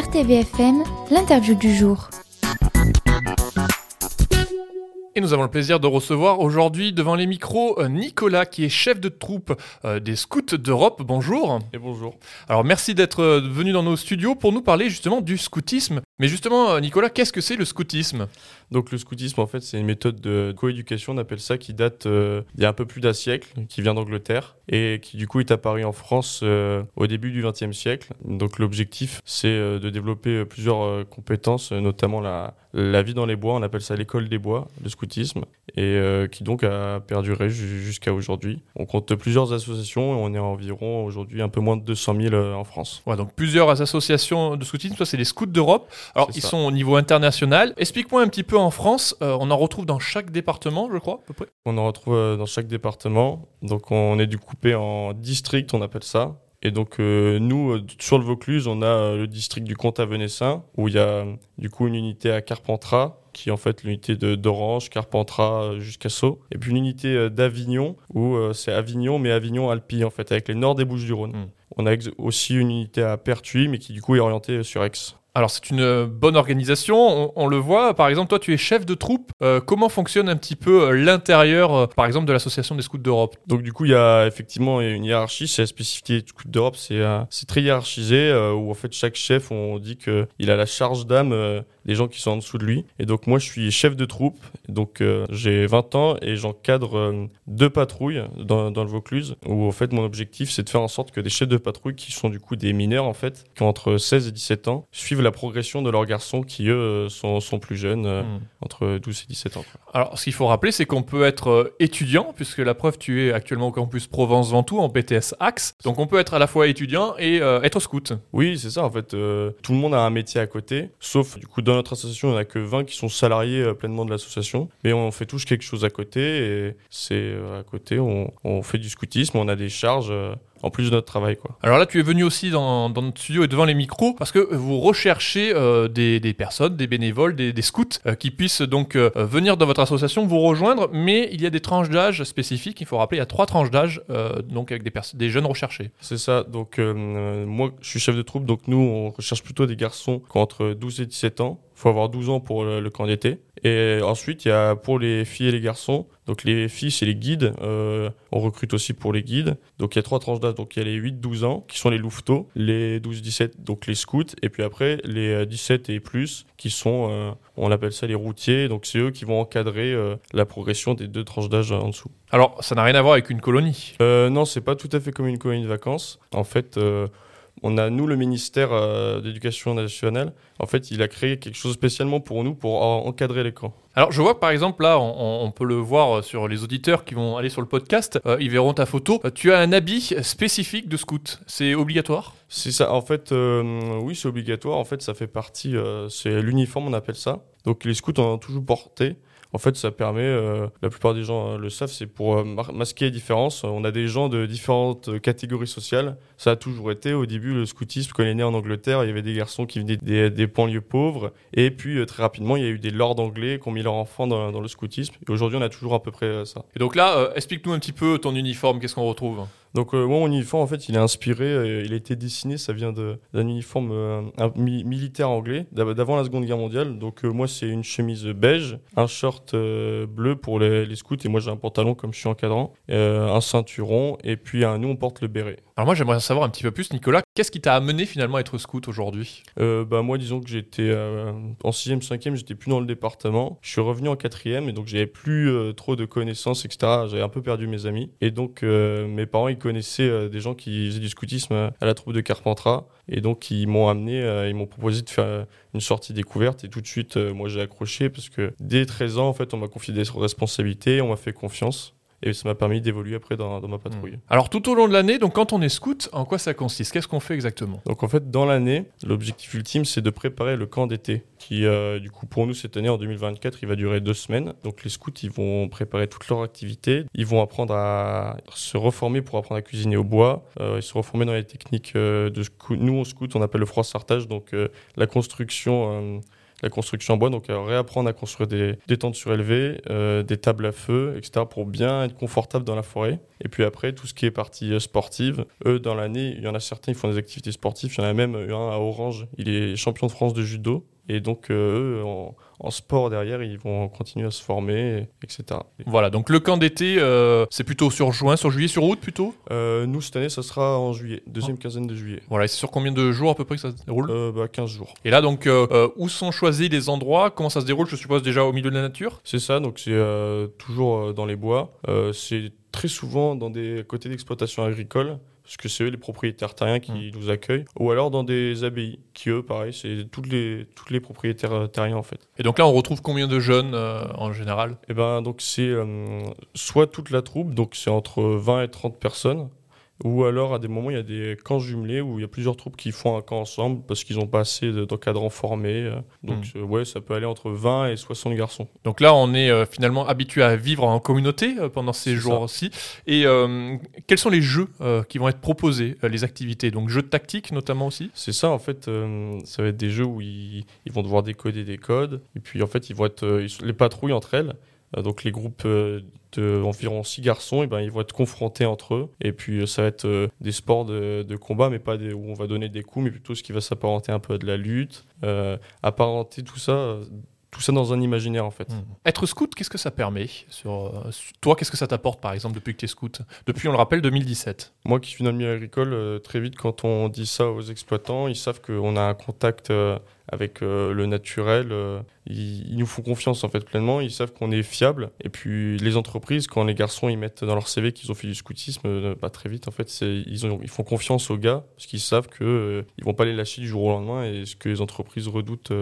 RTVFM, l'interview du jour. Et nous avons le plaisir de recevoir aujourd'hui devant les micros euh, Nicolas qui est chef de troupe euh, des scouts d'Europe. Bonjour. Et bonjour. Alors merci d'être euh, venu dans nos studios pour nous parler justement du scoutisme. Mais justement Nicolas, qu'est-ce que c'est le scoutisme? Donc le scoutisme en fait c'est une méthode de coéducation, on appelle ça, qui date il y a un peu plus d'un siècle, qui vient d'Angleterre et qui du coup est apparu en France au début du XXe siècle. Donc l'objectif c'est de développer plusieurs compétences, notamment la, la vie dans les bois, on appelle ça l'école des bois, le scoutisme, et euh, qui donc a perduré jusqu'à aujourd'hui. On compte plusieurs associations et on est environ aujourd'hui un peu moins de 200 000 euh, en France. Ouais, donc plusieurs associations de scoutisme, ça c'est les scouts d'Europe. Alors ils sont au niveau international. Explique-moi un petit peu en France, euh, on en retrouve dans chaque département, je crois, à peu près? On en retrouve dans chaque département. Donc on est du coupé en district, on appelle ça. Et donc nous, sur le Vaucluse, on a le district du Comte à Venessin, où il y a du coup une unité à Carpentras, qui est en fait l'unité d'Orange, Carpentras euh, jusqu'à Sceaux. Et puis l'unité euh, d'Avignon, où euh, c'est Avignon, mais Avignon-Alpi, en fait, avec les nord des Bouches-du-Rhône. Hmm. On a aussi une unité à Pertuis, mais qui du coup est orientée sur Aix. Alors c'est une euh, bonne organisation, on, le voit. Par exemple, toi tu es chef de troupe. Euh, comment fonctionne un petit peu euh, l'intérieur, par exemple, de l'association des scouts d'Europe? Donc du coup, il y a effectivement une hiérarchie. C'est la spécificité des scouts d'Europe, c'est très hiérarchisé où en fait chaque chef, on dit que il a la charge d'âme des gens qui sont en dessous de lui. Et donc moi, je suis chef de troupe. Donc j'ai 20 ans et j'encadre deux patrouilles dans, dans, le Vaucluse. Où en fait mon objectif, c'est de faire en sorte que des chefs de patrouille qui sont du coup des mineurs en fait, qui ont entre 16 et 17 ans, suivent la progression de leurs garçons qui, eux, sont, sont plus jeunes, euh, hmm. entre 12 et 17 ans. Alors, ce qu'il faut rappeler, c'est qu'on peut être euh, étudiant, puisque la preuve, tu es actuellement au campus Provence-Ventoux, en BTS Axe. Donc, on peut être à la fois étudiant et euh, être scout. Oui, c'est ça, en fait. tout le monde a un métier à côté, sauf, du coup, dans notre association, il n'y en a que 20 qui sont salariés pleinement de l'association. Mais on fait tous quelque chose à côté, et c'est à côté, on, on, fait du scoutisme, on a des charges en plus de notre travail. Quoi. Alors là, tu es venu aussi dans, notre studio et devant les micros parce que vous recherchez euh, des, personnes, des bénévoles, des, scouts euh, qui puissent donc euh, venir dans votre association, vous rejoindre, mais il y a des tranches d'âge spécifiques. Il faut rappeler, il y a trois tranches d'âge, donc avec des, des jeunes recherchés. C'est ça. Donc moi, je suis chef de troupe, donc nous, on recherche plutôt des garçons qui ont entre 12 et 17 ans. Il faut avoir 12 ans pour le, le camp d'été. Et ensuite, il y a pour les filles et les garçons, donc les filles, c'est les guides. Euh, on recrute aussi pour les guides. Donc il y a trois tranches d'âge. Donc il y a les 8-12 ans qui sont les louveteaux, les 12-17 donc les scouts, et puis après les 17 euh, et plus qui sont, euh, on appelle ça les routiers. Donc c'est eux qui vont encadrer la progression des deux tranches d'âge en dessous. Alors ça n'a rien à voir avec une colonie? Non, c'est pas tout à fait comme une colonie de vacances. En fait on a, nous, le ministère euh, d'éducation nationale, en fait, il a créé quelque chose spécialement pour nous, pour encadrer les camps. Alors, je vois que par exemple, là, on, peut le voir euh, sur les auditeurs qui vont aller sur le podcast, euh, ils verront ta photo. tu as un habit spécifique de scout. C'est obligatoire? C'est ça. En fait, oui, c'est obligatoire. En fait, ça fait partie, c'est l'uniforme, on appelle ça. Donc, les scouts en ont toujours porté. En fait, ça permet, euh, la plupart des gens euh, le savent, c'est pour euh, masquer les différences. On a des gens de différentes catégories sociales. Ça a toujours été au début le scoutisme. Quand il est né en Angleterre, il y avait des garçons qui venaient des, des banlieues pauvres. Et puis très rapidement, il y a eu des lords anglais qui ont mis leurs enfants dans, dans le scoutisme. Et aujourd'hui, on a toujours à peu près ça. Et donc là, explique-nous un petit peu ton uniforme. Qu'est-ce qu'on retrouve? Donc moi mon uniforme en fait il est inspiré, il a été dessiné, ça vient d'un uniforme militaire anglais d'avant la Seconde Guerre mondiale. Donc moi c'est une chemise beige, un short euh, bleu pour les, scouts et moi j'ai un pantalon comme je suis encadrant, euh, un ceinturon et puis nous on porte le béret. Alors moi j'aimerais savoir un petit peu plus Nicolas, qu'est-ce qui t'a amené finalement à être scout aujourd'hui? Euh, bah moi disons que j'étais en 6e, 5e, j'étais plus dans le département, je suis revenu en 4e et donc j'avais plus trop de connaissances etc. J'avais un peu perdu mes amis. Et donc mes parents ils connaissaient des gens qui faisaient du scoutisme à la troupe de Carpentras. Et donc ils m'ont amené, ils m'ont proposé de faire une sortie découverte. Et tout de suite moi j'ai accroché parce que dès 13 ans en fait on m'a confié des responsabilités, on m'a fait confiance et ça m'a permis d'évoluer après dans, ma patrouille. Hmm. Alors tout au long de l'année, donc quand on est scout, en quoi ça consiste? Qu'est-ce qu'on fait exactement? Donc en fait dans l'année, l'objectif ultime c'est de préparer le camp d'été qui euh, du coup pour nous cette année en 2024 il va durer deux semaines. Donc les scouts ils vont préparer toutes leurs activités, ils vont apprendre à se reformer pour apprendre à cuisiner au bois, euh, et se reformer dans les techniques euh, de scout. Nous en scout on appelle le froissartage, donc la construction la construction en bois, donc euh, réapprendre à construire des, des tentes surélevées, euh, des tables à feu, etc. pour bien être confortable dans la forêt. Et puis après, tout ce qui est partie euh, sportive, eux, dans l'année, il y en a certains qui font des activités sportives. Il y en a même un à Orange, il est champion de France de judo. Et donc, euh, eux, en, en sport derrière, ils vont continuer à se former, etc. Voilà, donc le camp d'été, euh, c'est plutôt sur juin, sur juillet, sur août plutôt? Euh, nous, cette année, ça sera en juillet, deuxième quinzaine de juillet. Voilà, et c'est sur combien de jours à peu près que ça se déroule? Euh, bah, 15 jours. Et là, donc, où sont choisis les endroits? Comment ça se déroule? Je suppose déjà au milieu de la nature? C'est ça, donc c'est toujours dans les bois. C'est très souvent dans des côtés d'exploitation agricole, parce que c'est eux les propriétaires terriens qui nous accueillent, ou alors dans des abbayes, qui eux, pareil, c'est toutes les, toutes les propriétaires euh, terriens en fait. Et donc là, on retrouve combien de jeunes euh, en général? Et ben donc c'est euh, soit toute la troupe, donc c'est entre 20 et 30 personnes, ou alors à des moments il y a des camps jumelés où il y a plusieurs troupes qui font un camp ensemble parce qu'ils n'ont pas assez de- d'encadrants formés. euh, Donc euh, ouais, ça peut aller entre 20 et 60 garçons. Donc là, on est euh, finalement habitué à vivre en communauté euh, pendant ces jours-ci. Et euh, quels sont les jeux qui vont être proposés, les activités? Donc jeux de tactique notamment aussi? C'est ça, en fait, ça va être des jeux où ils, ils vont devoir décoder des codes, et puis en fait, ils vont être ils les patrouilles entre elles. Euh, donc les groupes euh, de environ six garçons, et ben ils vont être confrontés entre eux. Et puis euh, ça va être des sports de, de combat, mais pas des, où on va donner des coups, mais plutôt ce qui va s'apparenter un peu à de la lutte, euh, apparenter tout ça, tout ça dans un imaginaire en fait. Être scout, qu'est-ce que ça permet sur, sur- Toi, qu'est-ce que ça t'apporte par exemple depuis que tu es scout? Depuis, on le rappelle, 2017. Moi qui suis dans le milieu agricole, très vite quand on dit ça aux exploitants, ils savent qu'on a un contact euh, avec euh, le naturel. euh, ils, ils nous font confiance en fait pleinement. Ils savent qu'on est fiable. Et puis les entreprises, quand les garçons ils mettent dans leur CV qu'ils ont fait du scoutisme, euh, bah, très vite en fait, ils, ont, ils font confiance aux gars parce qu'ils savent que ils vont pas les lâcher du jour au lendemain et ce que les entreprises redoutent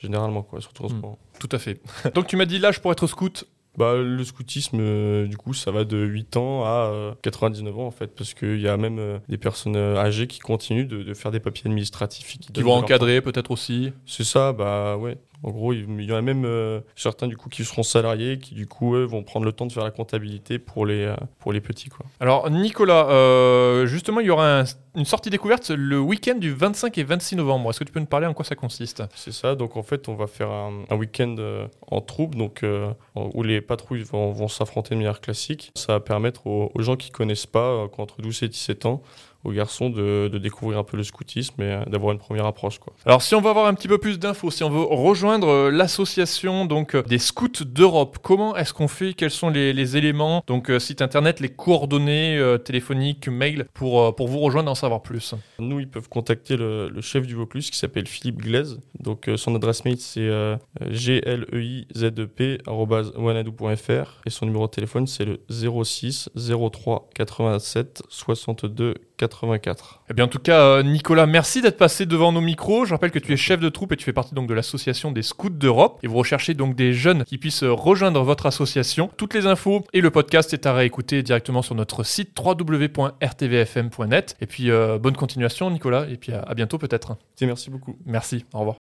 généralement quoi, surtout en ce Mm. moment. Tout à fait. Donc tu m'as dit l'âge pour être scout Bah, le scoutisme, euh, du coup, ça va de 8 ans à euh, 99 ans, en fait, parce qu'il y a même euh, des personnes euh, âgées qui continuent de, de faire des papiers administratifs. qui vont encadrer peut-être aussi. C'est ça, bah ouais. En gros, il il y en a même euh, certains, du coup, qui seront salariés, qui, du coup, eux, vont prendre le temps de faire la comptabilité pour les, euh, pour les petits, quoi. Alors Nicolas, euh, justement, il y aura un- une sortie découverte le week-end du 25 et 26 novembre. Est-ce que tu peux nous parler en quoi ça consiste? C'est ça, donc en fait, on va faire un, un week-end euh, en troupe, donc euh, où les patrouilles vont, vont s'affronter de manière classique. Ça va permettre aux, aux gens qui connaissent pas, euh, qui ont entre 12 et 17 ans, aux garçons de, de découvrir un peu le scoutisme et d'avoir une première approche. Quoi. Alors si on veut avoir un petit peu plus d'infos, si on veut rejoindre l'association donc des scouts d'Europe, comment est-ce qu'on fait? Quels sont les, les éléments? Donc site internet, les coordonnées euh, téléphoniques, mail pour, pour vous rejoindre et en savoir plus. Nous, ils peuvent contacter le, le chef du Vaucluse qui s'appelle Philippe Glaise. Donc euh, son adresse mail, c'est euh, glezep.wanadou.fr et son numéro de téléphone, c'est le 06 03 87 62 84. Eh bien, en tout cas, euh, Nicolas, merci d'être passé devant nos micros. Je rappelle que tu es chef de troupe et tu fais partie donc de l'association des scouts d'Europe. Et vous recherchez donc des jeunes qui puissent rejoindre votre association. Toutes les infos et le podcast est à réécouter directement sur notre site www.rtvfm.net. Et puis, bonne continuation, Nicolas. Et puis, à à bientôt peut-être. Merci beaucoup. Merci. Au revoir.